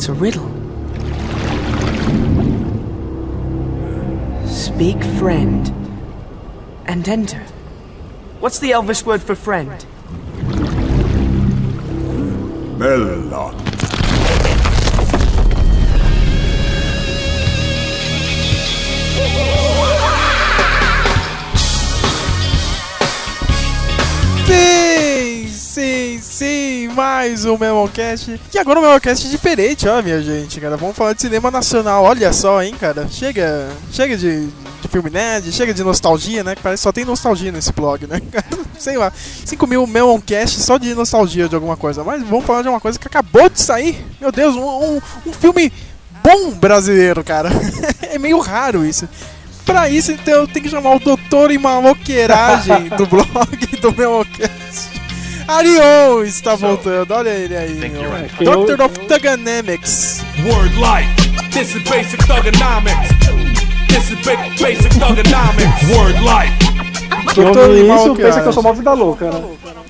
It's a riddle. Speak friend and enter. What's the Elvish word for friend? Bella. Sim, sim, sim, mais um Memocast. E agora um Memocast diferente, ó, minha gente, cara. Vamos falar de cinema nacional, olha só, hein, cara. Chega, chega de, de filme nerd, chega de nostalgia, né? Parece que só tem nostalgia nesse blog, né? Sei lá, 5 mil Memocast só de nostalgia de alguma coisa. Mas vamos falar de uma coisa que acabou de sair. Meu Deus, um, um, um filme bom brasileiro, cara. é meio raro isso. Pra isso, então, eu tenho que chamar o doutor em maloqueiragem do blog do Memocast. Arion está voltando, olha ele aí. meu. Doctor of Thuganamics. Word life. This is basic thugonomics. This is ba- basic thugonomics. Word life. Eu Doutor em ouvi isso, pensa que eu sou uma vida louca, né?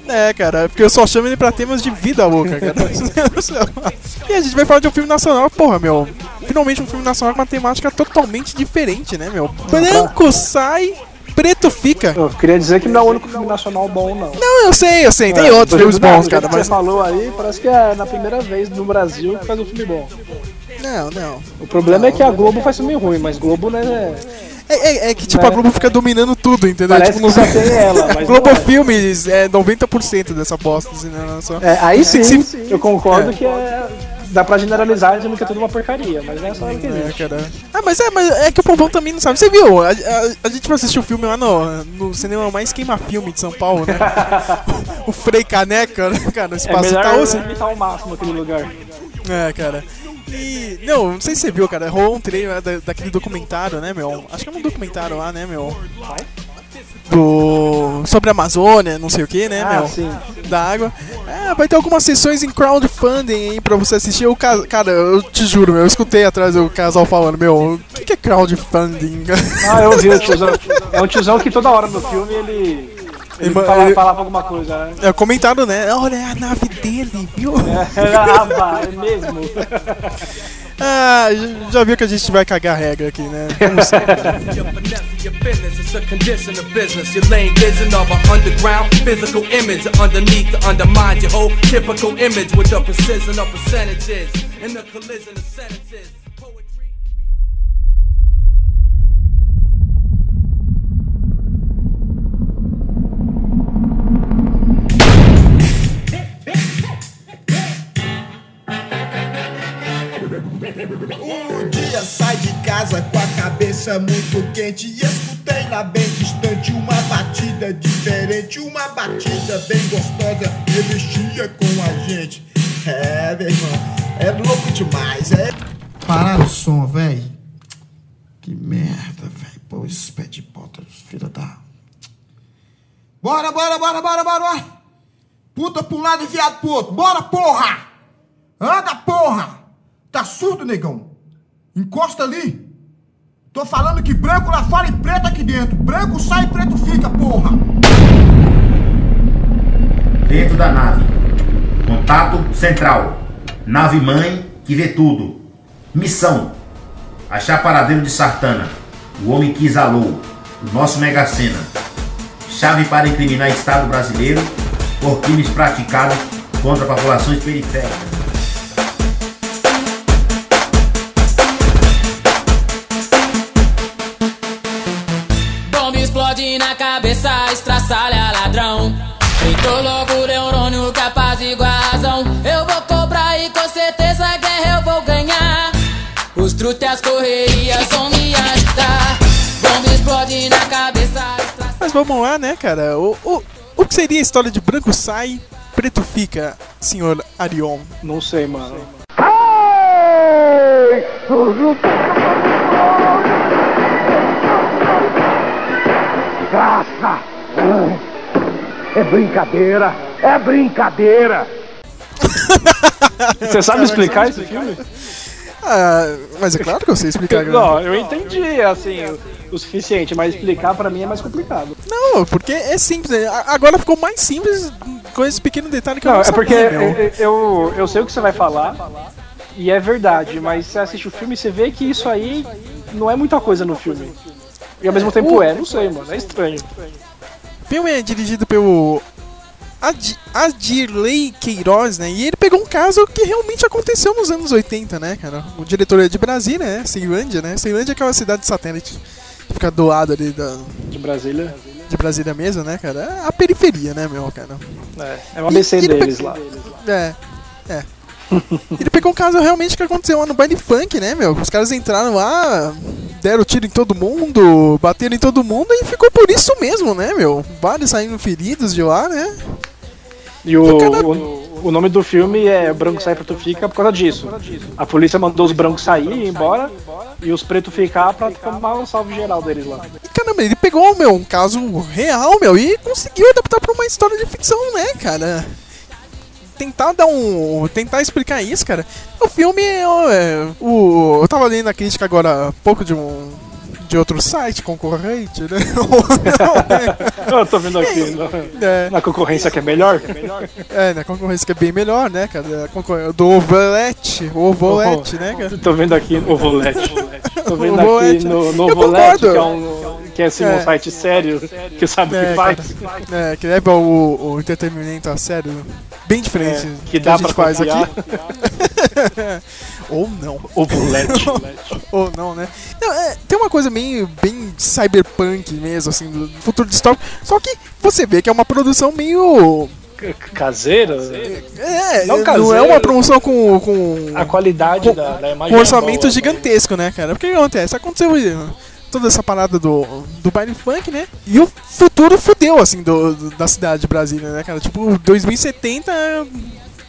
É, cara, porque eu só chamo ele pra temas de vida louca, cara. e a gente vai falar de um filme nacional, porra, meu. Finalmente um filme nacional com uma temática totalmente diferente, né, meu? Branco sai, preto fica. Eu queria dizer que não é o único filme nacional bom, não. Não, eu sei, eu sei, tem É, outros filmes não, bons, cara, mas. Você falou aí, parece que é na primeira vez no Brasil que faz um filme bom. Não, não. O problema é que a Globo faz filme ruim, mas Globo, né? É, é- é que, tipo, Né? a Globo fica dominando tudo, entendeu? Parece tipo, que só tem ela, mas Globo não é. Filmes é 90% dessa bosta, assim, né? Só... É, aí sim, Sim. eu concordo É. que é, dá pra generalizar dizendo que é tudo uma porcaria, mas não é só ela que É, existe. cara. Ah, mas é, mas é que o povão também não sabe. Você viu? A, a- a gente vai assistir o filme lá no, no cinema mais queima-filme de São Paulo, né? o Frei Caneca, né, cara? No É espaço melhor Itaú, assim. limitar o máximo aquele lugar. É, cara. E. Não, não sei se você viu, cara. Rolou um trailer da, daquele documentário, né, meu? Acho que é um documentário lá, né, meu? Do. Sobre a Amazônia, não sei o que, né, Ah, meu? sim. Da água. É, vai ter algumas sessões em crowdfunding aí pra você assistir. Ca... Cara, eu te juro, meu, eu escutei atrás o casal falando, meu, o que, que é crowdfunding? Ah, eu vi o tiozão. É um tiozão que toda hora no filme ele. Ele Ele- fala, ele- falava alguma coisa, né? É, comentaram, né? Olha, é a nave dele, viu? ah, pá, é mesmo. Ah, já- viu que a gente vai cagar regra aqui, né? Como sempre. It's a condition of business. Your lame vision of an underground physical image underneath to undermine your whole typical image with the precision of percentages and the collision of sentences. Um sai de casa com a cabeça muito quente e escutei lá bem distante uma batida diferente, uma batida bem gostosa e mexia com a gente. É, meu irmão, é louco demais, é. Parar o som, véi. Que merda, véi. Pô, esses pés de bota, filha da. Bora, bora, bora, bora, bora. Puta pra um lado e viado pro outro. Bora, porra! Anda, porra! Tá surdo, negão? Encosta ali. Tô falando que branco lá fora e preto aqui dentro. Branco sai e preto fica, porra! Dentro da nave. Contato central. Nave mãe que vê tudo. Missão: achar paradeiro de Sartana. O homem que exalou. O nosso Mega Sena. Chave para incriminar Estado brasileiro por crimes praticados contra populações periféricas. Estraçalha ladrão. Feito louco, neurônio capaz igual a razão. Eu vou cobrar e com certeza a guerra eu vou ganhar. Os truques e as correrias vão me ajudar. Bomba explode na cabeça, Mas vamos lá, né, cara? O, o, o que seria a história de branco sai, preto fica, senhor Arion? Não sei, mano. É brincadeira, é brincadeira. Você sabe explicar esse filme? Ah, mas é claro que eu sei explicar. cara. Não, eu entendi, assim, o, o suficiente, mas explicar pra mim é mais complicado. Não, porque é simples. né? Agora ficou mais simples com esse pequeno detalhe que eu Não, não é porque eu, eu sei o que você vai falar, E é verdade, mas você assiste o filme e você vê que isso aí não é muita coisa no filme. E ao mesmo tempo é, não sei, mano, é estranho. O filme é dirigido pelo Ad Adirley Queiroz, né? E ele pegou um caso que realmente aconteceu nos anos 80, né, cara? O diretor é de Brasília, né? Ceilândia, né? Ceilândia é aquela cidade satélite que fica do lado ali da, De Brasília. de Brasília mesmo, né, cara? É a periferia, né, meu, cara? É, é uma ABC ele deles pe- lá. É, é. Ele pegou um caso realmente que aconteceu lá no baile funk, né, meu? Os caras entraram lá, deram tiro em todo mundo, bateram em todo mundo e ficou por isso mesmo, né, meu? Vários saíram feridos de lá, né? E o, o, o nome do filme é Branco Sai Preto Fica por causa disso. A polícia mandou os brancos sair e ir embora e os pretos ficar pra tomar um salve geral deles lá. E caramba, ele pegou, meu, um caso real, meu, e conseguiu adaptar pra uma história de ficção, né, cara? Tentar dar um. Tentar explicar isso, cara. O filme é. é, o, eu tava lendo a crítica agora há pouco de um. De outro site concorrente, né? Eu tô vendo aqui na, é, na concorrência que é melhor. é, na concorrência que é bem melhor, né, cara? Concor- Do Ovolete, o Ovolete, né, cara? Tô vendo aqui no Volete. Tô vendo Ovolete. aqui no, no Eu Volete, concordo. que é um. Que é assim, É. um site sério, que sabe o É, que faz. É, que leva o, o entretenimento a sério, bem diferente É, que dá a gente pra faz confiar. aqui. Ou não. O Volete. Ou não, né? Não, é, tem uma coisa meio bem cyberpunk mesmo, assim, do futuro distópico. Só que você vê que é uma produção meio. Caseira? É, Não não, caseiro. é uma produção com. com A qualidade com, da, da imagem. com é orçamento boa. gigantesco, né, cara? Porque o que acontece? Aconteceu eh, toda essa parada do, do baile funk, né? E o futuro fudeu, assim, do, do- da cidade de Brasília, né, cara? Tipo, 2070,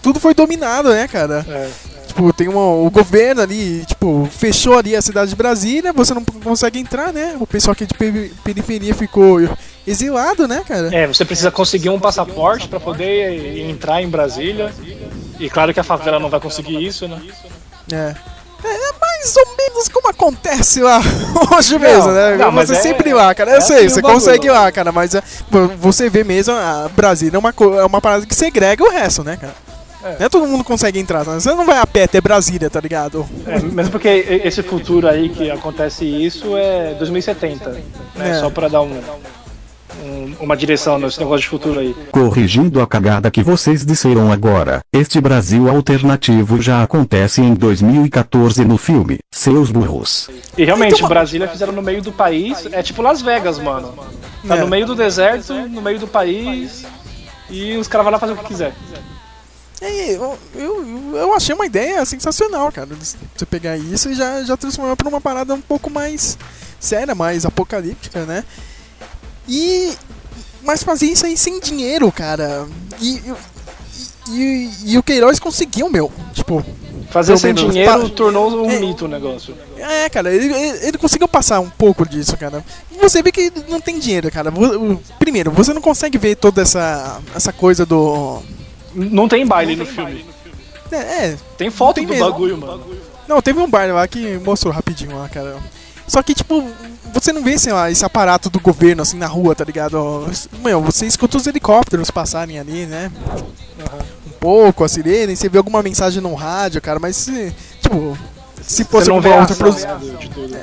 tudo foi dominado, né, cara? É. Tipo, tem uma, o governo ali, tipo, fechou ali a cidade de Brasília, você não consegue entrar, né? O pessoal aqui de peri- periferia ficou exilado, né, cara? É, você precisa conseguir um passaporte pra poder entrar em Brasília. E claro que a favela não vai conseguir isso, né? É. É mais ou menos como acontece lá hoje mesmo, né? não, você é- sempre lá, cara. Eu é sei, assim você bagulho. consegue ir lá, cara, mas é, vo- você vê mesmo, a Brasília é uma, é uma parada que segrega o resto, né, cara? É. Não é todo mundo consegue entrar, você não vai a pé até Brasília, tá ligado? É, mesmo porque e- esse futuro aí que acontece isso é 2070. Né? É. Só pra dar um, um- uma direção nesse negócio de futuro aí. Corrigindo a cagada que vocês disseram agora, este Brasil alternativo já acontece em 2014 no filme, seus burros. E realmente, Então, Brasília fizeram no meio do país. É tipo Las Vegas, mano. Tá É. no meio do deserto, no meio do país. E os caras vão lá fazer o que quiser. É, eu, eu, eu achei uma ideia sensacional, cara. de Você pegar isso e já, já transformar pra uma parada um pouco mais séria, mais apocalíptica, né? E. Mas fazer isso aí sem dinheiro, cara. E. e, e- e o Queiroz conseguiu, meu. Tipo, Fazer sem menos, dinheiro pa- tornou um É. mito o negócio. É, cara, ele, ele ele conseguiu passar um pouco disso, cara. Você vê que não tem dinheiro, cara. Primeiro, você não consegue ver toda essa, essa coisa do. Não tem baile no filme. É, é, Tem foto tem do mesmo. bagulho, mano. Não, teve um bar lá que mostrou rapidinho lá, cara. Só que, tipo, você não vê, sei lá, esse aparato do governo, assim, na rua, tá ligado? Meu, você escuta os helicópteros passarem ali, né? Um pouco, a sirene, você vê alguma mensagem no rádio, cara, mas, se, tipo, se fosse Você não vê outra de tudo.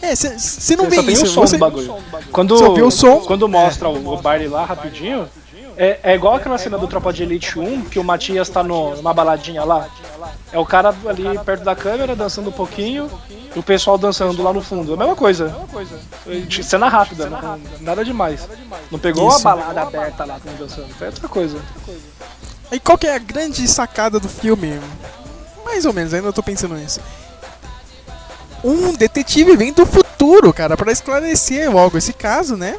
É, você você não Você vê isso. o som você... do bagulho. Quando, Só vê o som. quando mostra o, o baile lá rapidinho, é, é igual aquela cena do Tropa de Elite 1, que o Matias tá no, numa baladinha lá. É o cara ali perto da câmera, dançando um pouquinho, e o pessoal dançando lá no fundo. É a mesma coisa. Cena rápida, não- nada demais. Não pegou Isso. a balada aberta lá com dançando, foi outra coisa. E qual que é a grande sacada do filme? Mais ou menos, ainda tô pensando nisso. Um detetive vem do futuro, cara, pra esclarecer logo esse caso, né?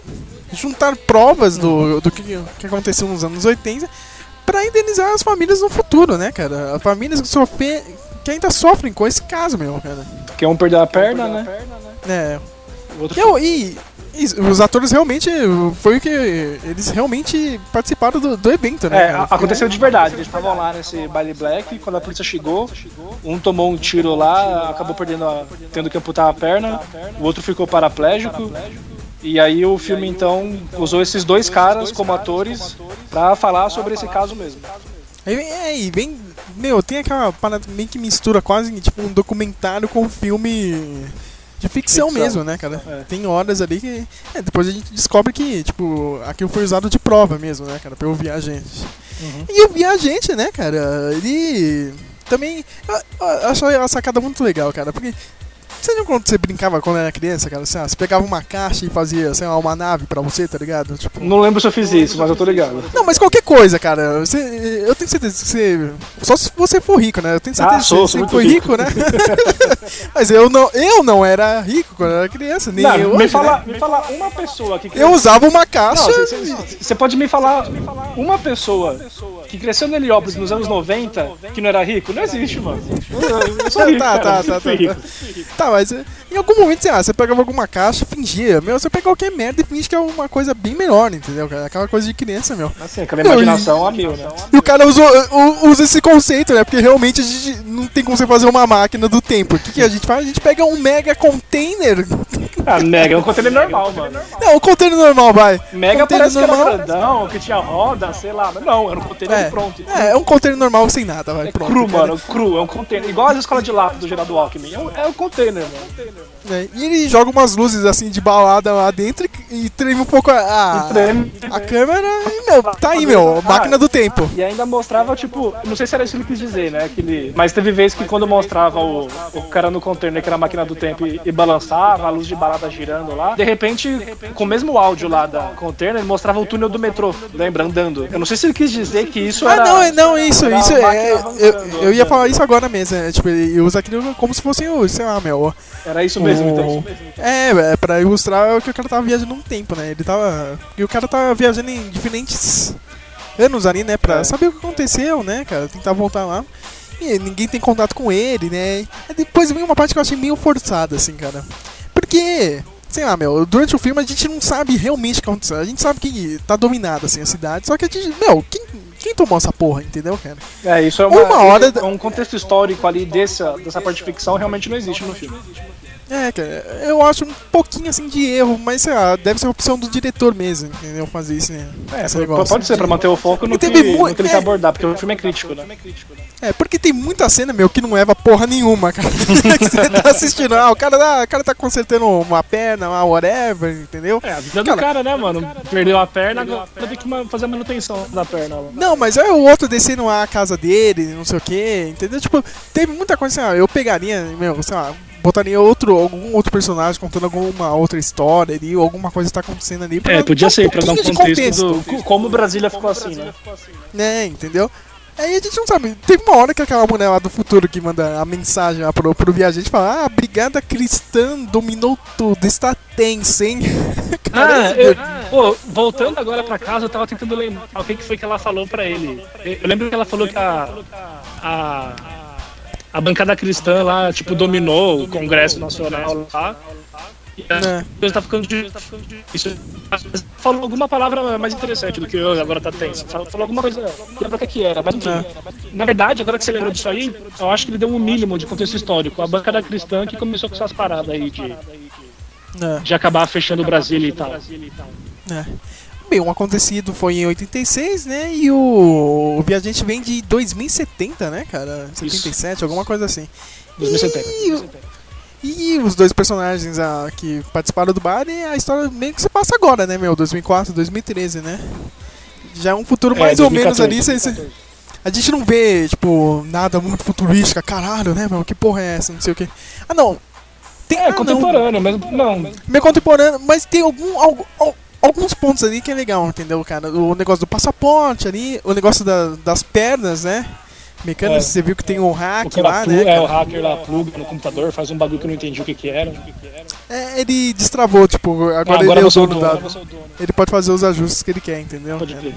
Juntar provas do, do que, que aconteceu nos anos 80 pra indenizar as famílias no futuro, né, cara? As famílias que, sofrem, que ainda sofrem com esse caso, meu, cara. Porque um perdeu a perna, né? É. O outro E, eu- e- e os atores realmente. Foi o que. Eles realmente participaram do, do evento, né? É, cara? aconteceu de verdade. Eles estavam lá nesse baile black, quando a polícia chegou, um tomou um tiro lá, acabou perdendo a, tendo que amputar a perna, o outro ficou paraplégico. E aí o filme então usou esses dois caras como atores pra falar sobre esse caso mesmo. Aí vem, é, e vem meu, tem aquela parada meio que mistura quase tipo um documentário com um filme de ficção, Ficção. mesmo, né, cara? É. Tem horas ali que. É, depois a gente descobre que, tipo, aquilo foi usado de prova mesmo, né, cara? Pelo viajante. Uhum. E o viajante, né, cara, ele também. Eu, eu acho a sacada muito legal, cara, porque. Você lembra quando você brincava quando era criança, cara? Sei lá, Você pegava uma caixa e fazia, sei lá, uma nave pra você, tá ligado? Tipo, Não lembro se eu fiz isso, mas eu tô ligado. não, mas qualquer coisa, cara. Você, eu tenho certeza que você. Só se você for rico, né? Eu tenho certeza Ah, sou, que você sou foi rico, né? mas eu não, eu não era rico quando eu era criança, nem Não, eu me, hoje, fala, né? me fala uma pessoa que Eu usava uma caixa. Você pode me falar uma pessoa que cresceu no Heliópolis nos anos 90 que não era rico? Não existe, mano. Eu, sou rico, tá, tá, tá, fui tá, mas eh, em algum momento, sei lá, você pegava alguma caixa, fingia, meu, você pega qualquer merda e finge que é uma coisa bem melhor, entendeu? Aquela coisa de criança, meu. Assim, aquela imaginação a mil, né? E o cara usa, usa esse conceito, né? Porque realmente a gente não tem como você fazer uma máquina do tempo. O que, que a gente faz? A gente pega um mega container. Ah, Mega é um container normal, mano. Não, o container normal, vai. Mega container parece que era grandão, que tinha roda, sei lá. Mas não, era um container É, pronto. é, é um container normal sem nada, vai. Pronto, Cru, cara. mano, cru, é um container. Igual as escolas de lápis do Geraldo Alckmin. É um, é um container, mano. É, E ele joga umas luzes assim de balada lá dentro e, e treme um pouco a, a, a câmera e, meu, tá aí, meu, máquina do tempo. E ainda mostrava, tipo, não sei se era isso que ele quis dizer, né? Que ele... Mas teve vez que quando mostrava o, o cara no container, que era a máquina do tempo, e, e balançava, a luz de balada girando lá, de repente, com o mesmo áudio lá da container, ele mostrava o túnel do metrô, lembra? Andando. Eu não sei se ele quis dizer que isso Ah, era. não, é- não, isso, isso é. Eu, eu ia né? falar isso agora mesmo, é, tipo, ele usa aquilo como se fosse o, sei lá, meu. Era isso mesmo, então. É, é pra ilustrar que o cara tava viajando um tempo, né? Ele tava. E o cara tava viajando em diferentes anos ali, né? Pra É. saber o que aconteceu, né, cara? Tentar voltar lá. E ninguém tem contato com ele, né? Aí depois vem uma parte que eu achei meio forçada, assim, cara. Porque. Sei lá, meu, durante o filme a gente não sabe realmente o que aconteceu. A gente sabe que tá dominada, assim, a cidade. Só que a gente. Meu, quem, quem tomou essa porra, entendeu, cara? É, isso é uma, Uma hora um contexto histórico ali dessa, dessa parte de ficção realmente não existe no filme. É, cara, eu acho um pouquinho assim de erro, mas sei lá, deve ser opção do diretor mesmo, entendeu? Fazer isso, né? É, esse negócio. pode ser pra manter o foco no que, mu- no que ele é. quer abordar, porque o filme é crítico, né? É, porque tem muita cena, meu, que não leva porra nenhuma, cara. que você tá assistindo, ah, o cara, tá, o cara tá consertando uma perna, uma whatever, entendeu? É, a vida do cara, né, mano? Perdeu a perna, agora tem que fazer a manutenção da perna. lá. Não, mas é o outro descendo a casa dele, não sei o que, entendeu? Tipo, teve muita coisa assim, ó, eu pegaria, meu, sei lá, botaria outro, algum outro personagem contando alguma outra história ali, ou alguma coisa tá acontecendo ali. pra É, podia dar ser, pra dar um de contexto, do co- como Brasília ficou assim, né? né, entendeu? Aí a gente não sabe. Teve uma hora que aquela mulher lá do futuro que manda a mensagem lá pro, pro viajante fala: Ah, a brigada cristã dominou tudo, está tenso, hein? Ah, eu, pô, voltando agora pra casa, eu tava tentando lembrar o que, que foi que ela falou pra ele. Eu eu lembro que ela falou que a, a, a bancada cristã lá, tipo, dominou o Congresso Nacional lá. E a É. coisa tá ficando de. Isso, falou alguma palavra mais interessante do que eu agora tá tenso. Falou, falou alguma coisa. Não lembro o que, era, mas enfim. Na verdade, agora que você lembrou disso aí, eu acho que ele deu um mínimo de contexto histórico. A bancada cristã que começou com essas paradas aí de, É, de acabar fechando o Brasil e tal. é. Bem, o acontecido foi em 86, né? E o, o viajante vem de 2070, né, cara? 77, alguma coisa assim. 2070. E, e os dois personagens ah, que participaram do bar, e a história meio que se passa agora, né, meu? 2004, 2013, né? Já é um futuro É, mais ou menos 2014, ali. a gente não vê, tipo, nada muito futurística, caralho, né, meu? Que porra é essa? Não sei o que. Ah, não. Tem, É, ah, não. contemporâneo, mas não. Meio contemporâneo, mas tem algum, algu- al- alguns pontos ali que é legal, entendeu, cara? O negócio do passaporte ali, o negócio da- das pernas, né? Mecânica, É. você viu que tem um hack lá, plu- né? é, cara? o hacker lá pluga no computador, faz um bagulho que eu não entendi o que que era. É, ele destravou, tipo, agora, Ah, agora ele é o o dono da. dono. Ele pode fazer os ajustes que ele quer, entendeu? Pode É. crer.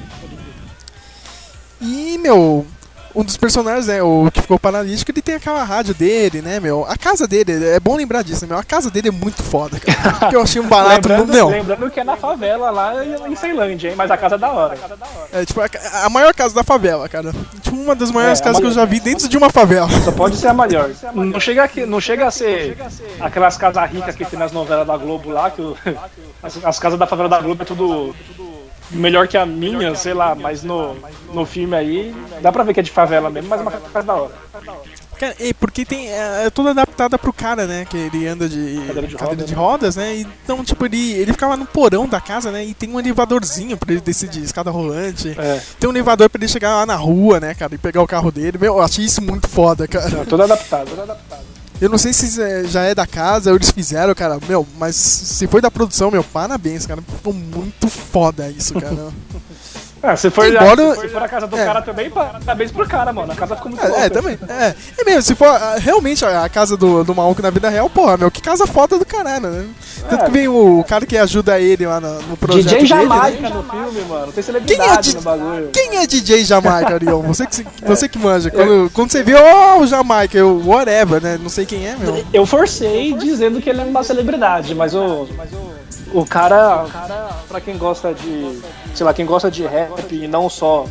E, meu, um dos personagens, né, o que ficou paralítico, ele tem aquela rádio dele, né, meu? A casa dele, é bom lembrar disso, meu? A casa dele é muito foda, cara. Porque eu achei um barato, lembrando, meu. lembrando que é na favela lá em Ceilândia, hein? Mas a casa é da hora. É tipo a, a maior casa da favela, cara. Tipo, uma das maiores É, casas que eu maior- já vi dentro de uma favela. Só pode ser a maior. Não chega, aqui, não chega a ser aquelas casas ricas que tem nas novelas da Globo lá, que o- as, as casas da favela da Globo é tudo melhor que a minha, sei lá, mas no, no filme aí dá pra ver que é de favela mesmo, mas é uma casa da hora. Cara, e porque tem. É, é toda adaptada pro cara, né? Que ele anda de Cadeira de cadeira roda, de né? rodas, né? Então, tipo, ele, ele ficava no porão da casa, né? E tem um elevadorzinho pra ele descer de escada rolante. É. Tem um elevador pra ele chegar lá na rua, né, cara? E pegar o carro dele. Meu, eu achei isso muito foda, cara. Não, tudo adaptado, tudo adaptado. Eu não sei se é- já é da casa eles fizeram, cara. Meu, mas se foi da produção, meu, parabéns, cara. Ficou muito foda isso, cara. Ah, se for, Embora- se for a casa do é. cara também, parabéns pro cara, mano. A casa ficou muito É, louca. é, também. É. E mesmo, se for ah, realmente a casa do, do maluco na vida real, porra, meu, que casa foda do caralho, né? Tanto É. que vem o cara que ajuda ele lá no, no projeto DJ dele, Jamaica né? no filme, mano. Tem Quem é, celebridade no bagulho. quem é DJ Jamaica, Ariel? Você que, você que manja. Quando, quando você vê, ó, o Jamaica, eu, whatever, né? Não sei quem é, meu. Eu forcei dizendo que ele é uma celebridade, mas o. O cara, pra quem gosta de. Sei lá, quem gosta de rap e não só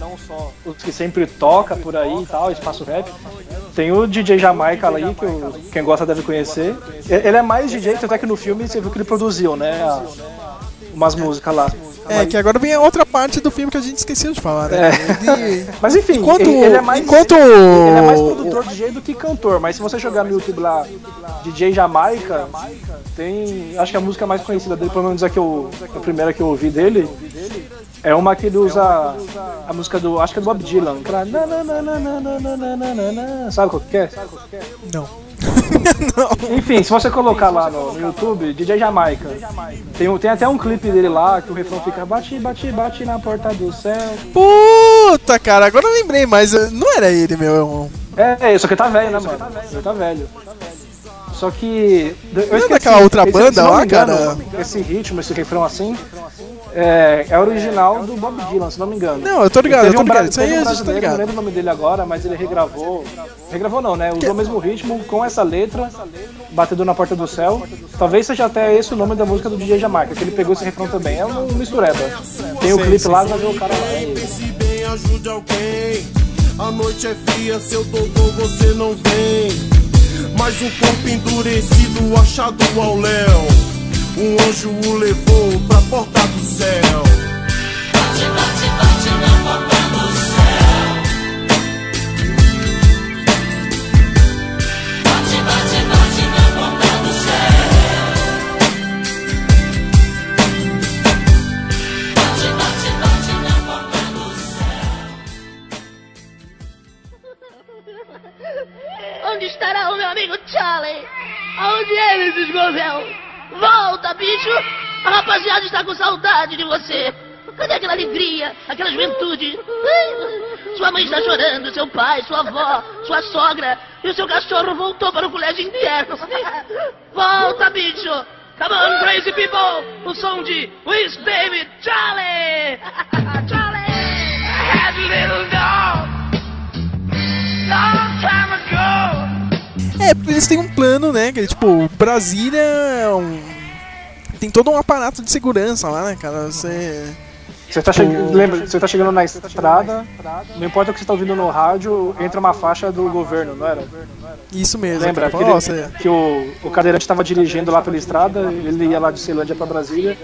os que sempre toca por aí e tal, espaço rap, tem o DJ Jamaica aí, que o- quem gosta deve conhecer. Ele é mais DJ, até que no filme você viu que ele produziu, né? a- umas músicas lá. É, que agora vem a outra parte do filme que a gente esqueceu de falar, né? É. Ele... Mas enfim, enquanto, ele, é mais, enquanto... ele é mais produtor de DJ do que cantor, mas se você jogar no YouTube lá DJ Jamaica, tem. Acho que a música mais conhecida dele, pelo menos a, que eu, a primeira que eu ouvi dele, é uma que ele usa a música do. Acho que é do Bob Dylan. Aquela. Sabe qual que é? Não. Enfim, se você colocar lá no, no YouTube, DJ Jamaica, tem, tem até um clipe dele lá que o refrão fica bate, bate, bate na porta do céu. Puta, cara, agora eu lembrei, mas eh, não era ele, meu. É, é, só que tá velho, né, mano? Ele tá velho. Só que. Eu Não é esqueci, daquela outra esse- banda não lá, engano, cara? Esse ritmo, esse refrão assim, é, é original do Bob Dylan, se não me engano. Não, eu tô ligado, eu tô um ligado. Isso aí um eu tô brasileiro, ligado. Não lembro o nome dele agora, mas ele regravou. Regravou não, né? Usou o mesmo ritmo com essa letra, Batedor na Porta do Céu. Talvez seja até esse o nome da música do DJ Jamaica, que ele pegou esse refrão também. É um mistureba. Tem o Sei, clipe lá, vai ver o cara lá. Pense bem, ajude alguém. A noite é fria, seu doutor você não vem. Mas um corpo endurecido achado ao léu. Um anjo o levou pra porta do céu. Onde bicho! A rapaziada está com saudade de você. Cadê aquela alegria, aquela juventude? Sua mãe está chorando, seu pai, sua avó, sua sogra e o seu cachorro voltou para o colégio interno. Volta, bicho! Come on, crazy people! O som de Wish Baby Charlie! Charlie! I had a little dog long time ago. É, porque eles têm um plano, né? Que tipo, Brasília é um. Tem todo um aparato de segurança lá, né, cara? Você. Você tá, che... Lembra, você tá chegando na estrada, não importa o que você tá ouvindo no rádio, entra uma faixa do governo, não era? Isso mesmo, Lembra cara. que, Fala, ó, ele- você- que o, o cadeirante estava dirigindo lá pela estrada, ele ia lá de Ceilândia para Brasília,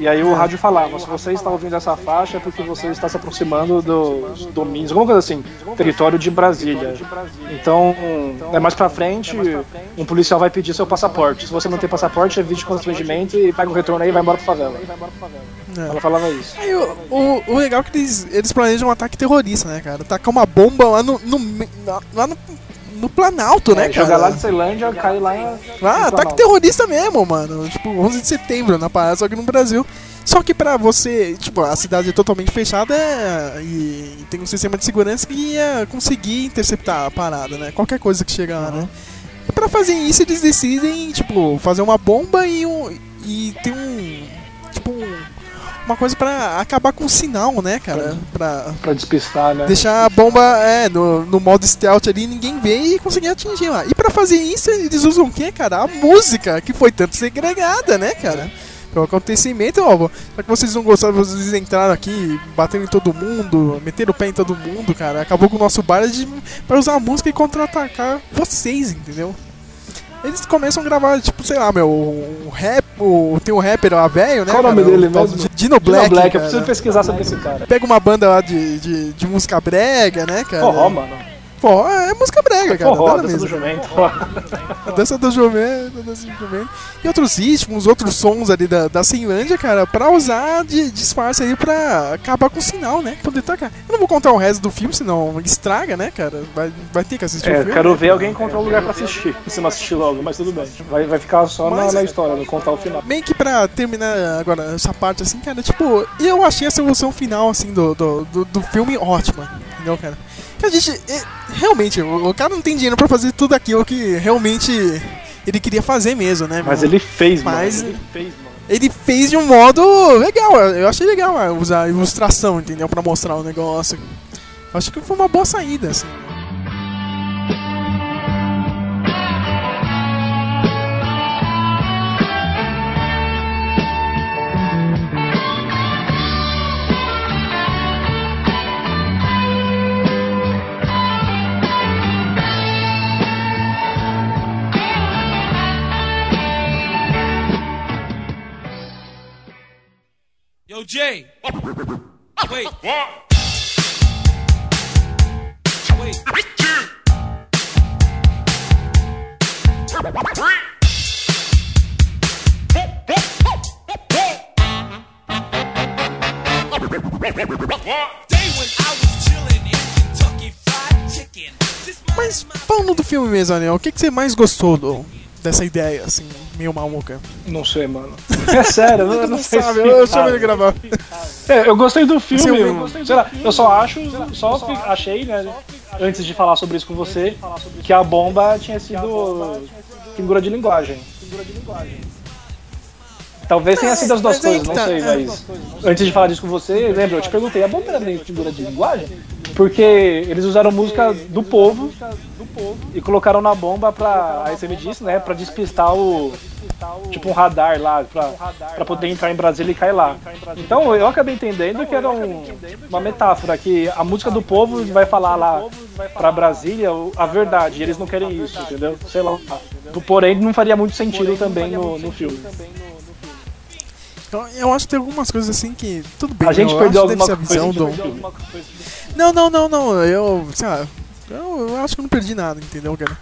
e aí o rádio falava: se você está ouvindo essa faixa é porque você está se aproximando dos domínios, alguma coisa assim, território de Brasília. Então, é mais pra frente, um policial vai pedir seu passaporte. Se você não tem passaporte, evite constrangimento e pega o retorno aí e vai embora pra favela. É. Ela falava isso. Aí, o, o, o legal é que eles, eles planejam um ataque terrorista, né, cara? Tacar uma bomba lá no. no lá no, no Planalto, né, É, cara? jogar lá de Ceilândia, cai lá em. Ah, no ataque terrorista mesmo, mano. Tipo, 11 de setembro na parada, só que no Brasil. Só que pra você, tipo, a cidade é totalmente fechada é, e, e tem um sistema de segurança que ia conseguir interceptar a parada, né? Qualquer coisa que chegar lá, né? E pra fazer isso, eles decidem, tipo, fazer uma bomba e um. E tem um. Uma coisa pra acabar com o sinal, né, cara? Pra, Pra despistar, né? deixar a bomba é, no, no modo stealth ali, ninguém vê e conseguir atingir lá. E pra fazer isso, eles usam o que, cara? A música, que foi tanto segregada, né, cara? Pelo acontecimento, ó, só que vocês não gostaram, vocês entraram aqui, batendo em todo mundo, meteram o pé em todo mundo, cara. Acabou com o nosso bar de, pra usar a música e contra-atacar vocês, entendeu? Eles começam a gravar, tipo, sei lá, meu, o rap, o, tem o rapper lá, velho, né? Qual o nome dele tal mesmo? Dino Black. Dino Black, eu cara. preciso pesquisar sobre esse cara. Pega uma banda lá de, de, de música brega, né, cara? Forró, mano. Forró é música brega, cara. Forró, dança do jumento. A dança do jumento, a dança do jumento. E outros ritmos, outros sons ali da, da Finlândia, cara, pra usar de disfarce aí pra acabar com o sinal, né? Poder tacar. Eu não vou contar o resto do filme, senão estraga, né, cara? Vai, vai ter que assistir o É, filme. quero né? ver alguém encontrar um lugar pra assistir. Se não assistir logo, mas tudo bem. Vai, vai ficar só na, Mas- na história, não contar o final. Meio que pra terminar agora essa parte, assim, cara, tipo, eu achei a solução final, assim, do, do, do, do filme ótima, entendeu, cara? A gente, é, realmente, o, o cara não tem dinheiro pra fazer tudo aquilo que realmente ele queria fazer mesmo, né? Mas ele fez, mano. Mas Ele fez, mano. ele fez de um modo legal, eu achei legal ah, usar ilustração, entendeu? Pra mostrar o negócio. Acho que foi uma boa saída, assim. Jay. Wait. Wait. Mas falando do filme mesmo, Anel, o que, que você mais gostou do, dessa ideia, assim, meio maluca? Não sei, mano. É sério, eu não, eu não Não sei sabe, eu chamo ele gravar. É, eu gostei do filme, eu, sei lá, eu só acho, só fi- achei, né, antes de falar sobre isso com você, que a bomba tinha sido figura de linguagem. Talvez tenha sido as duas coisas, não tá, sei, é. mas antes de falar disso com você, lembra, eu te perguntei, a bomba era meio figura de linguagem? Porque eles usaram música do povo e colocaram na bomba pra, aí você me disse, né, pra despistar o, tipo um radar lá, pra, pra poder entrar em Brasília e cair lá. Então eu acabei entendendo que era um- uma metáfora, que a música do povo vai falar lá pra Brasília a verdade, e eles não querem isso, entendeu? Sei lá. Porém, não faria muito sentido também no, no filme. Eu, eu acho que tem algumas coisas assim que. Tudo bem, A gente eu perdeu acho que deve alguma ser a coisa. visão a gente do. coisa. Não, não, não, não. Eu. Sei lá. Eu, eu acho que eu não perdi nada, entendeu, cara?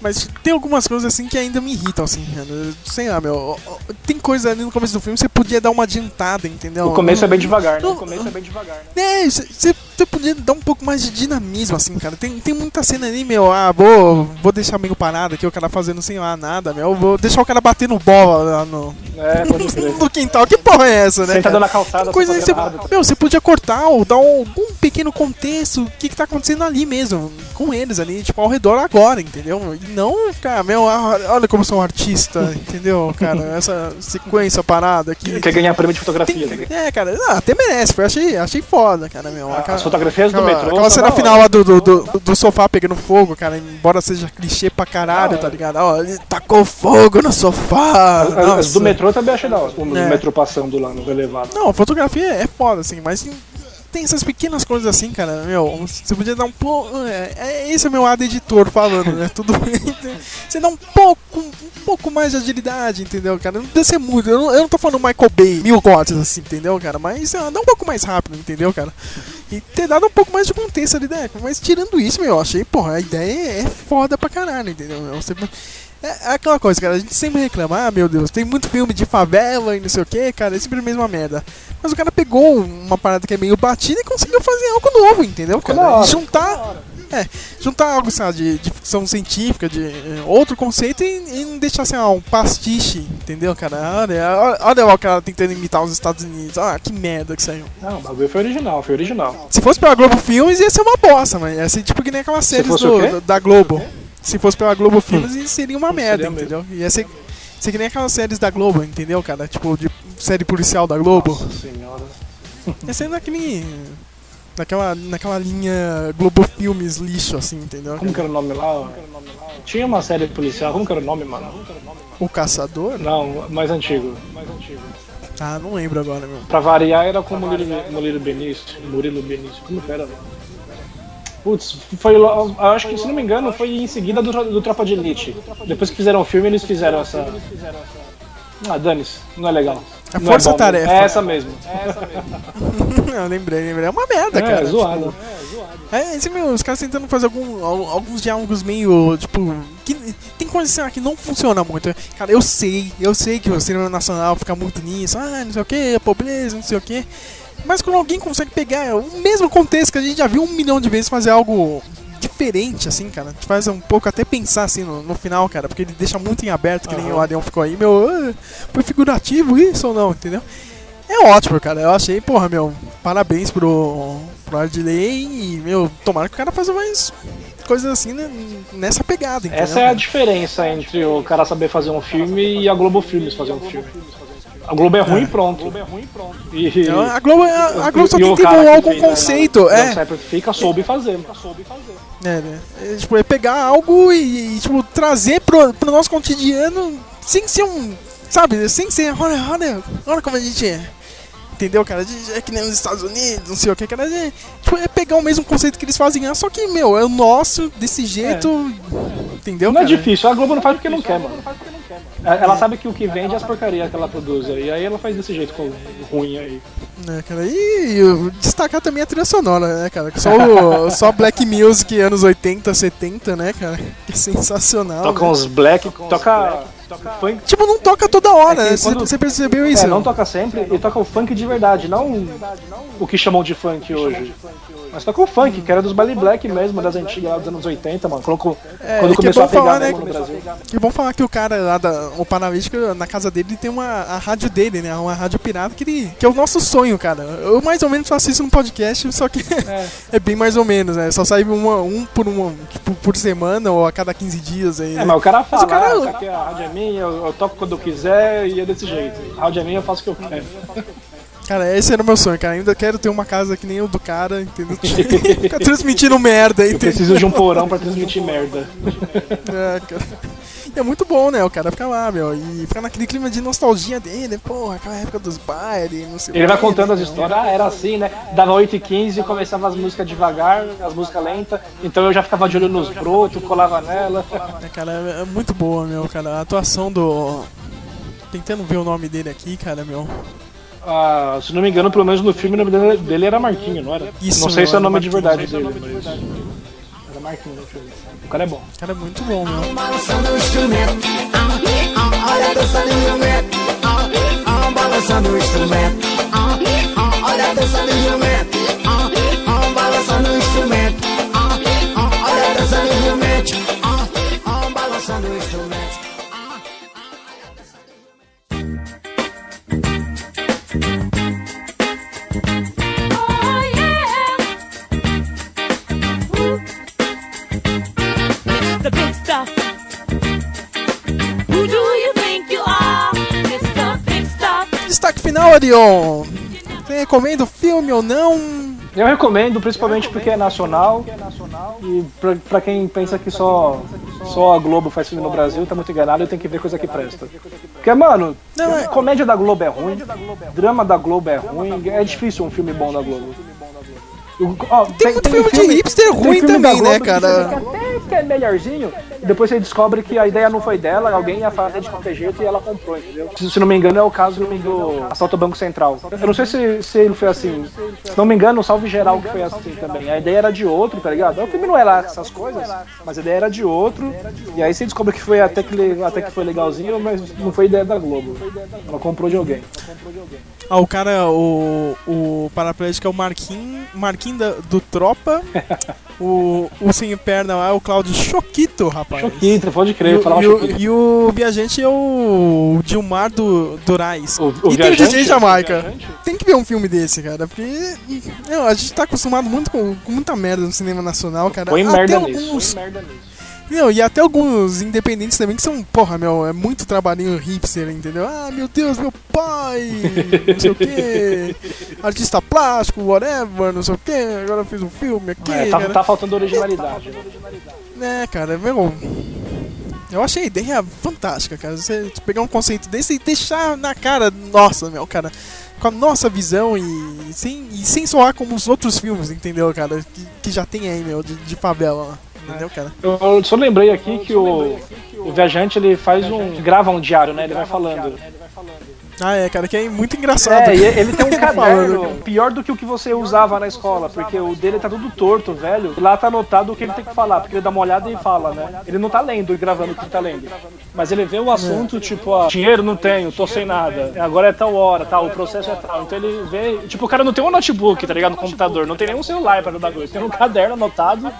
Mas tem algumas coisas assim que ainda me irritam, assim, cara. Sei lá, meu. Tem coisa ali no começo do filme que você podia dar uma adiantada, entendeu? O começo é bem devagar, né? O começo é bem devagar, né? É, você podia dar um pouco mais de dinamismo, assim, cara. Tem, tem muita cena ali, meu. Ah, vou, vou deixar meio parado aqui, o cara fazendo sem lá nada, meu. Vou deixar o cara batendo bola lá no, É, pode crer. no quintal. Que porra é essa, né? Sentado na calçada, Tem coisa sem aí você, meu, você podia cortar ou dar um, algum pequeno contexto o que, que tá acontecendo ali mesmo, com eles ali, tipo, ao redor agora, entendeu? E não ficar, meu, ah, olha como eu sou um artista, entendeu, cara? Essa sequência parada aqui. Quer ganhar prêmio de fotografia. né? É, cara, não, até merece, foi, achei, achei foda, cara, meu. Ah, as fotografias do metrô Aquela cena final lá do, do, do, do sofá pegando fogo, cara, embora seja clichê pra caralho, tá ligado? Ó, ele tacou fogo no sofá. As- do metrô também achei da hora. O É. metrô passando lá no elevado. Não, a fotografia é foda, assim, mas tem, essas pequenas coisas assim, cara, meu, você podia dar um pouco. É, é- esse é o meu lado editor falando, né? Tudo bem. Você dá um pouco, um pouco mais de agilidade, entendeu, cara? Não precisa ser muito. Eu não, eu não tô falando Michael Bay, mil cortes, assim, entendeu, cara? Mas lá, dá um pouco mais rápido, entendeu, cara? E ter dado um pouco mais de contexto ali, né? Mas tirando isso, meu, eu achei, porra, a ideia é foda pra caralho, entendeu? meu? Você- é é aquela coisa, cara, a gente sempre reclama, ah, meu Deus, tem muito filme de favela e não sei o que, cara, é sempre a mesma merda. Mas o cara pegou uma parada que é meio batida e conseguiu fazer algo novo, entendeu, cara? da hora, juntar. É, juntar algo, sabe, de, de ficção científica, de eh, outro conceito e, e não deixar assim, ah, um pastiche, entendeu, cara? Olha, olha, lá o cara tentando imitar os Estados Unidos. Ah, que merda que saiu. Não, o bagulho foi original, foi original. Se fosse pela Globo Filmes, ia ser uma bosta, mas ia ser tipo que nem aquelas séries do- da Globo. Se fosse pela Globo Filmes, ia- seria uma merda, Seria mesmo. entendeu? Ia ser, ser que nem aquelas séries da Globo, entendeu, cara? Tipo, de série policial da Globo. Nossa senhora. Ia ser naquele. Naquela, naquela linha Globo Filmes lixo, assim, entendeu? Como que era o nome lá? Tinha uma série policial, como que era o nome, mano? O Caçador? Não, mais antigo. Mais antigo. Ah, não lembro agora, meu. Pra variar era com o Murilo, Murilo Benício. Murilo Benício. Como que era? velho? Putz, foi. acho que, se não me engano, foi em seguida do, do Tropa de Elite. Depois que fizeram o filme, eles fizeram essa. Ah, dane-se, não é legal. Não é Força bom. Tarefa. É essa mesmo. Eu lembrei, lembrei. É uma merda, É, cara. zoado. Tipo, é, esse, meu, os caras tentando fazer algum, al- alguns diálogos meio, tipo, que tem coisa que não funciona muito. Cara, eu sei, eu sei que o cinema nacional fica muito nisso, ah, não sei o que, pobreza, não sei o que. Mas quando alguém consegue pegar o mesmo contexto que a gente já viu um milhão de vezes fazer algo diferente, assim, cara, te faz um pouco até pensar, assim, no, no final, cara, porque ele deixa muito em aberto, que nem o Arião ficou aí, meu, ah, foi figurativo isso ou não, entendeu? É ótimo, cara. Eu achei, porra, meu, parabéns pro, pro Ardley e, meu, tomara que o cara faça mais coisas assim né, nessa pegada, entendeu? Essa é a cara? diferença entre o cara saber fazer um filme e a Globo Filmes fazer um filme. A Globo é ruim e pronto. E, Não, a Globo, a, a Globo só e tem que que algum fez, né, conceito, não, é. Não fica, soube fazer. É, né? É, tipo, é pegar algo e, e, tipo, trazer pro, pro nosso cotidiano sem ser um. Sabe? Sem ser. Olha, olha, olha como a gente é. Entendeu, cara? De- É que nem nos Estados Unidos, não sei o que, cara. De, tipo, é pegar o mesmo conceito que eles fazem lá, só que, meu, é o nosso, desse jeito. Entendeu, Não é cara? difícil, a Globo não faz porque não quer, mano. É, Ela sabe que o que vende é as porcarias que ela produz aí, aí ela faz desse jeito com- ruim aí. É, cara, e destacar também a trilha sonora, né, cara? Só, o, só Black Music anos 80, 70, né, cara? Que é sensacional. Toca né? uns black, toca funk. Tipo, não toca toda hora, É que né? Você quando- você percebeu isso? É, não toca sempre, e toca o funk de verdade, não o que chamam de funk hoje. Mas toca o funk, que era dos baile black mesmo, das antigas lá dos anos 80, mano. Quando, É, quando é começou a pegar falar, né? no Brasil. Que bom falar que o cara lá, da, o Paralítico, na casa dele tem uma a rádio dele, né? Uma rádio pirata que, ele, que é o nosso sonho, cara. Eu mais ou menos faço isso no podcast, só que é, bem mais ou menos, né? Só sai uma, um por uma, tipo, por semana ou a cada 15 dias aí. É, né? mas o cara fala, o cara- ah, isso aqui a rádio é minha, eu, eu toco quando eu quiser e é desse jeito. A rádio é minha, eu faço o que eu quero. Cara, esse era o meu sonho, cara. Ainda quero ter uma casa que nem o do cara, entendeu? Ficar transmitindo merda, Eu entendeu? preciso de um porão pra transmitir merda. É, cara. E é muito bom, né? O cara fica lá, meu, e fica naquele clima de nostalgia dele, porra, aquela época dos bailes, não sei o Ele vai contando as histórias, ah, era assim, né? Dava 8h15 e começava as músicas devagar, as músicas lentas, então eu já ficava de olho nos brotos, colava nela. É, cara, é é muito boa, meu, cara. A atuação do. Tentando ver o nome dele aqui, cara, meu. Ah, se não me engano, pelo menos no filme o nome dele- dele era Marquinho, não era? Isso, não sei se é o nome de Marquinho. verdade dele, mas. Era Marquinho no filme. O cara é bom. O cara é muito bom, o instrumento, ah, olha a dança do jumento, balançando o instrumento, ah, ah, olha a dança do jumento, ah, balançando o instrumento, ah, olha a dança do final, Arion. Você recomenda o filme ou não? Eu recomendo, principalmente porque é nacional. E pra, pra quem pensa que só, só a Globo faz filme no Brasil, tá muito enganado e tem que ver coisa que presta. Porque, mano, comédia da Globo é ruim, drama da Globo é ruim, é difícil um filme bom da Globo. Eu- ó, Tem muito filme de hipster tem ruim filme também, né, que cara? até que é melhorzinho, depois você descobre que a ideia não foi dela, alguém ia fazer de qualquer jeito e ela comprou, entendeu? Se, se não me engano, é o caso do Assalto ao Banco Central. Eu não sei se, se ele foi assim. Se não me engano, o Salve Geral que foi assim também. A ideia era de outro, tá ligado? O filme não era essas coisas, mas a ideia era de outro. E aí você descobre que foi até que, até que foi legalzinho, mas não foi ideia da Globo. Ela comprou de alguém. Ah, o cara, o, o paraplégico é o Marquinhos, Marquinhos da- do Tropa. o, o sem perna lá é o Claudio Choquito, rapaz. Choquito, pode crer, e, eu o- falava e, o, e o viajante é o Dilmar do Durais. o e tem o? DJ Jamaica. Tem que ver um filme desse, cara, porque não, a gente tá acostumado muito com, com muita merda no cinema nacional, cara. Põe Até merda alguns, merda nisso. Não, e até alguns independentes também que são, porra, meu, é muito trabalhinho hipster, entendeu? Ah, meu Deus, meu pai, não sei o que, artista plástico, whatever, não sei o que, agora fiz um filme aqui. É, tá, cara. tá faltando originalidade. É, cara, meu. Eu achei a ideia fantástica, cara. Você pegar um conceito desse e deixar na cara, nossa, meu, cara, com a nossa visão e sem, e sem soar como os outros filmes, entendeu, cara? Que, que já tem aí, meu, de, de favela lá. Entendeu, cara? Eu só lembrei aqui que o, o viajante ele faz um. grava um diário, né? Ele vai falando. Ah, é, cara, que é muito engraçado. É, ele tem um caderno pior do que o que você usava na escola, porque o dele tá tudo torto, velho. E lá tá anotado o que ele tem que falar, porque ele dá uma olhada e fala, né? Ele não tá lendo e gravando o que ele tá lendo. Mas ele vê o assunto, tipo, ó, dinheiro não tenho, tô sem nada. Agora é tal hora, tal, o processo é tal. Então ele vê, tipo, o cara não tem um notebook, tá ligado? No computador, não tem nenhum celular pra dar coisa. Tem um caderno anotado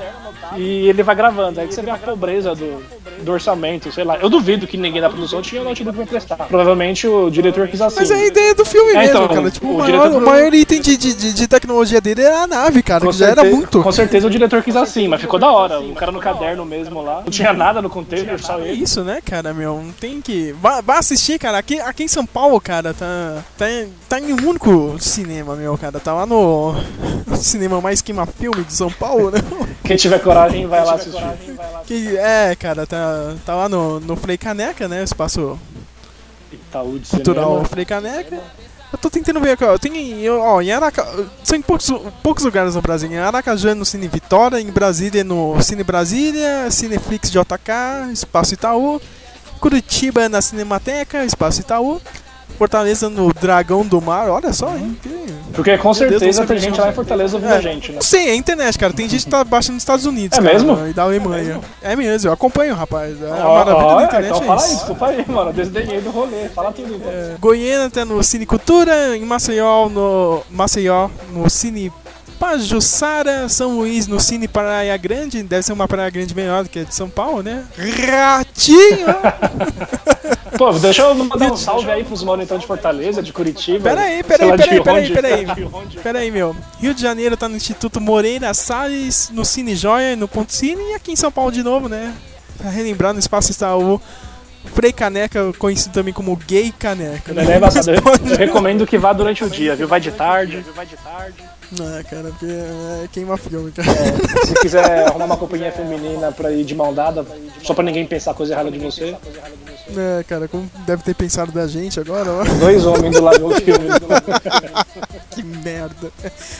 e ele vai gravando. Aí você vê a pobreza do, do orçamento, sei lá. Eu duvido que ninguém da produção tinha um notebook pra emprestar. Provavelmente o diretor quis assim. Mas é a ideia do filme É, mesmo, então, cara. Tipo, o, o maior, diretor- o maior item de, de, de- tecnologia dele era a nave, cara, Com que já era certeza- muito. Com certeza o diretor quis assim, mas ficou da hora. O cara no caderno mesmo lá. Não tinha nada no container, só É ele. isso, né, cara, meu? Não tem que. Vá, vá assistir, cara. Aqui, aqui em São Paulo, cara, tá, tá, em- tá em um único cinema, meu, cara. Tá lá no, no cinema mais queima filme de São Paulo, né? Quem tiver coragem vai lá assistir. Que, é, cara, tá, tá lá no, no Frei Caneca, né? Espaço Itaú de cultural cinema. Frei Caneca. Eu tô tentando ver aqui, ó. Tem, eu- ó, em Araca... São em poucos, poucos lugares no Brasil. Em Aracaju é no Cine Vitória, em Brasília é no Cine Brasília, Cineflix JK, Espaço Itaú. Curitiba é na Cinemateca, Espaço Itaú. Fortaleza no Dragão do Mar, olha só, hein? que- Porque com Meu Deus, certeza não tem gente lá em Fortaleza ouvindo É. a gente, né? Não sei, é internet, cara. Tem gente que tá baixando nos Estados Unidos. É cara, mesmo? E da Alemanha. É mesmo, eu acompanho, rapaz. É a Ó, maravilha ó, da internet então é fala isso. aí, desculpa aí, mano. Desdenhei do rolê. Fala tudo então. Goiânia tá no Cine Cultura, em Maceió no Maceió no Cine Pajuçara, São Luís no Cine Praia Grande, deve ser uma praia grande melhor do que a de São Paulo, né? Ratinho! Pô, deixa eu mandar um salve aí pros mano então de Fortaleza, de Curitiba. Pera aí, sei pera lá aí, de pera aí, pera aí, onde. pera aí. Pera aí, meu. Rio de Janeiro tá no Instituto Moreira Salles, no Cine Joia, no Ponto Cine, e aqui em São Paulo de novo, né? Pra relembrar, no Espaço está o Frei Caneca, conhecido também como Gay Caneca. Não é. Eu, eu recomendo que vá durante o dia, viu? Vai de tarde. Vai de tarde. Não, cara, porque é queima filme, cara. Se quiser arrumar uma companhia feminina pra ir de mão dada, só pra ninguém pensar coisa errada de você. É, cara, como deve ter pensado da gente agora, ó. Dois homens do lado do filme. que merda.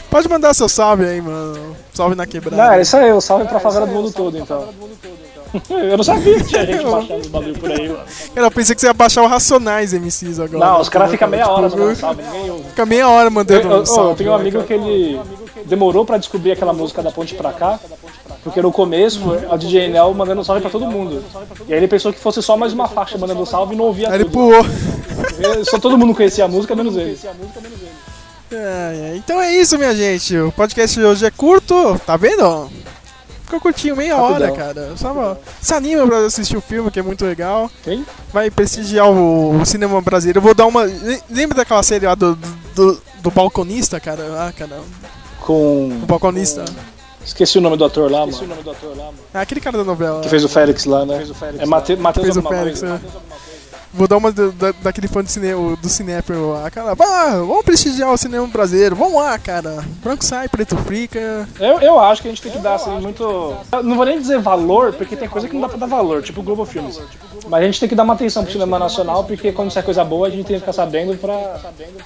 Pode mandar seu salve aí, mano. Salve na quebrada. Não, é isso aí, eu salve pra favela do mundo todo, então. Eu não sabia que tinha gente baixando os bagulho por aí, mano. Cara, eu pensei que você ia baixar o Racionais MCs agora. Não, os caras ficam meia hora tipo, mandando salve, ninguém. Fica meia hora mandando Eu, eu- um salve. eu tenho um né, amigo que ele demorou pra descobrir aquela música da ponte pra cá, porque no começo a DJ Nel mandando salve pra todo mundo. E aí ele pensou que fosse só mais uma faixa mandando salve e não ouvia Aí ele tudo. pulou. Só todo mundo conhecia a música, menos ele. É, é. Então é isso, minha gente. O podcast de hoje é curto, tá vendo? Ficou curtinho, meia hora, Rapidão. cara. Só se anima pra assistir o filme, que é muito legal. Quem? Vai prestigiar o, o cinema brasileiro. Eu vou dar uma. le- Lembra daquela série lá do, do, do balconista, cara? Ah, cara. Com. O balconista. Esqueci o nome do ator lá, mano. É aquele cara da novela. Que fez o Félix lá, né? É Mate- que Matheus fez o Félix, coisa. né? Vou dar uma da, daquele fã do cinema, do Cinépio lá. Cara, vá, vamos prestigiar o cinema brasileiro. Vamos lá, cara. Branco sai, preto fica. Eu, eu acho que a gente tem que dar assim muito. eu Não vou nem dizer valor, porque tem coisa que não dá pra dar valor, tipo o Globo Filmes. Mas a gente tem que dar uma atenção pro cinema nacional, porque quando sai coisa boa, a gente tem que ficar sabendo pra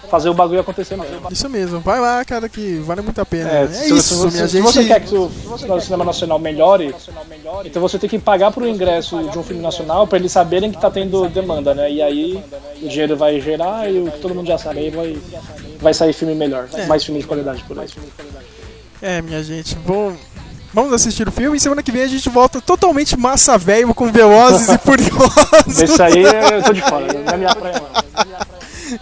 fazer o bagulho acontecer mesmo. Isso mesmo, vai lá, cara, que vale muito a pena. É, É, se, isso, se você, minha se gente. você quer que o, o cinema nacional melhore, então você tem que pagar um ingresso de um filme nacional pra eles saberem que tá tendo demanda, né? E aí o dinheiro vai gerar e o que todo mundo já sabe, aí vai, vai sair filme melhor, É. mais filme de qualidade por aí. É, minha gente, bom. Vamos assistir o filme e semana que vem a gente volta totalmente massa velho com Velozes e Furiosos. Desse aí eu tô de fora, não é minha praia não.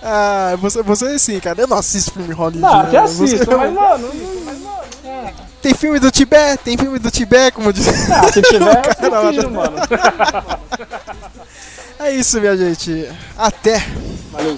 Ah, você, você sim, cara. Eu não assisto filme hollywoodiano. Não, até Você- assisto, mas mano. Tem filme do Tibete, tem filme do Tibete, como diz. Ah, se tiver, eu prefiro, mano. É isso, minha gente. Até. Valeu.